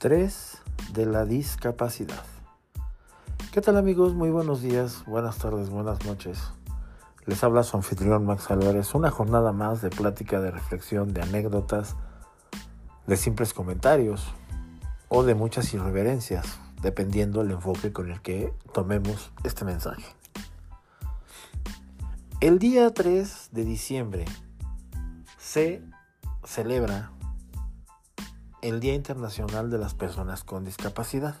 3 de la discapacidad. ¿Qué tal amigos? Muy buenos días, buenas tardes, buenas noches. Les habla su anfitrión Max Álvarez. Una jornada más de plática, de reflexión, de anécdotas, de simples comentarios o de muchas irreverencias, dependiendo el enfoque con el que tomemos este mensaje. El día 3 de diciembre se celebra el Día Internacional de las Personas con Discapacidad.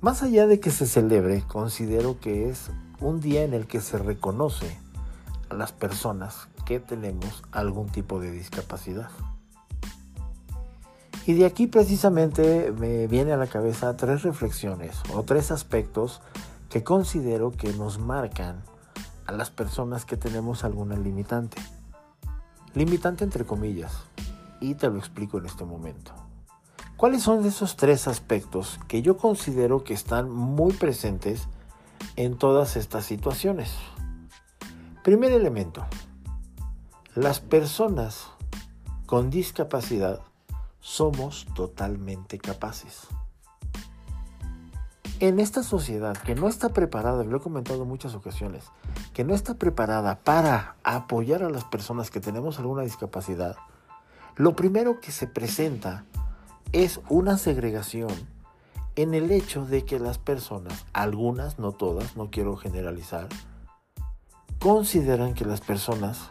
Más allá de que se celebre, considero que es un día en el que se reconoce a las personas que tenemos algún tipo de discapacidad. Y de aquí precisamente me viene a la cabeza tres reflexiones o tres aspectos que considero que nos marcan a las personas que tenemos alguna limitante. Limitante entre comillas, y te lo explico en este momento. ¿Cuáles son esos tres aspectos que yo considero que están muy presentes en todas estas situaciones? Primer elemento, las personas con discapacidad somos totalmente capaces. En esta sociedad que no está preparada, lo he comentado en muchas ocasiones, que no está preparada para apoyar a las personas que tenemos alguna discapacidad, lo primero que se presenta es una segregación en el hecho de que las personas, algunas, no todas, no quiero generalizar, consideran que las personas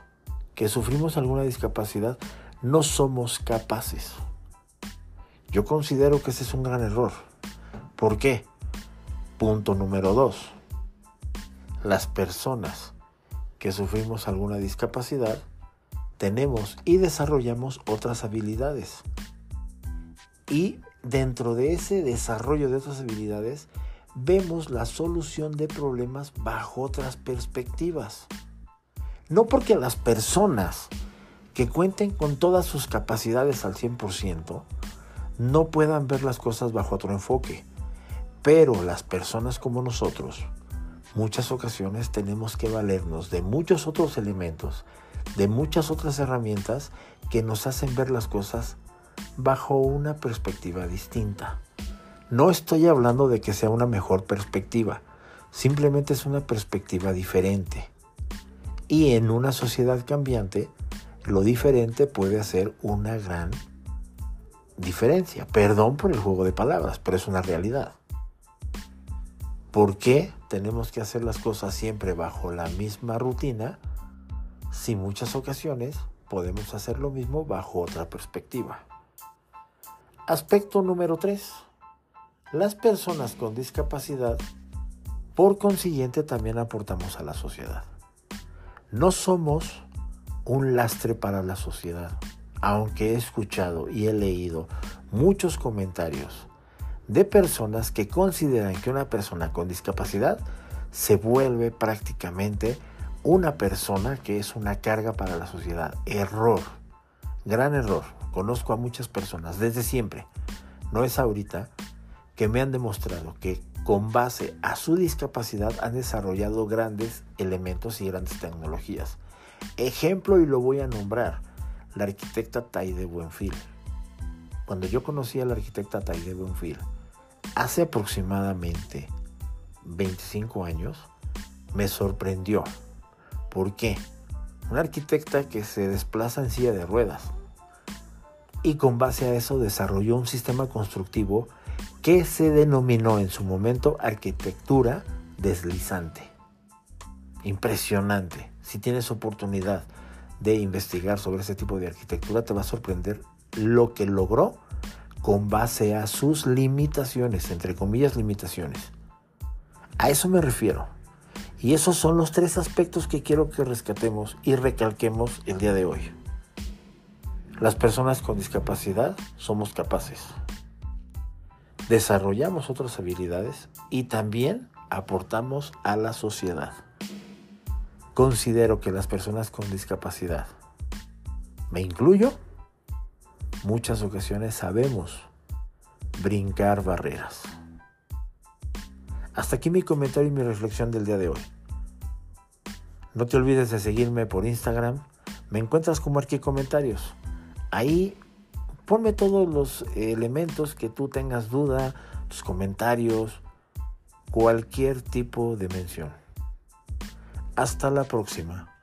que sufrimos alguna discapacidad no somos capaces. Yo considero que ese es un gran error. ¿Por qué? Punto número dos. Las personas que sufrimos alguna discapacidad tenemos y desarrollamos otras habilidades. Y dentro de ese desarrollo de otras habilidades, vemos la solución de problemas bajo otras perspectivas. No porque las personas que cuenten con todas sus capacidades al 100% no puedan ver las cosas bajo otro enfoque, pero las personas como nosotros, muchas ocasiones tenemos que valernos de muchos otros elementos de muchas otras herramientas que nos hacen ver las cosas bajo una perspectiva distinta. No estoy hablando de que sea una mejor perspectiva, simplemente es una perspectiva diferente. Y en una sociedad cambiante, lo diferente puede hacer una gran diferencia. Perdón por el juego de palabras, pero es una realidad. ¿Por qué tenemos que hacer las cosas siempre bajo la misma rutina si muchas ocasiones podemos hacer lo mismo bajo otra perspectiva. Aspecto número 3. Las personas con discapacidad, por consiguiente, también aportamos a la sociedad. No somos un lastre para la sociedad, aunque he escuchado y he leído muchos comentarios de personas que consideran que una persona con discapacidad se vuelve prácticamente una persona que es una carga para la sociedad. Error, gran error. Conozco a muchas personas desde siempre, no es ahorita, que me han demostrado que con base a su discapacidad han desarrollado grandes elementos y grandes tecnologías. Ejemplo, y lo voy a nombrar, la arquitecta Taide Buenfil. Cuando yo conocí a la arquitecta Taide Buenfil, hace aproximadamente 25 años, me sorprendió ¿Por qué? Una arquitecta que se desplaza en silla de ruedas y con base a eso desarrolló un sistema constructivo que se denominó en su momento arquitectura deslizante. Impresionante. Si tienes oportunidad de investigar sobre ese tipo de arquitectura, te va a sorprender lo que logró con base a sus limitaciones, entre comillas limitaciones. A eso me refiero. Y esos son los tres aspectos que quiero que rescatemos y recalquemos el día de hoy. Las personas con discapacidad somos capaces. Desarrollamos otras habilidades y también aportamos a la sociedad. Considero que las personas con discapacidad, me incluyo, muchas ocasiones sabemos brincar barreras. Hasta aquí mi comentario y mi reflexión del día de hoy. No te olvides de seguirme por Instagram. Me encuentras como aquí comentarios. Ahí Ponme todos los elementos que tú tengas duda, tus comentarios, cualquier tipo de mención. Hasta la próxima.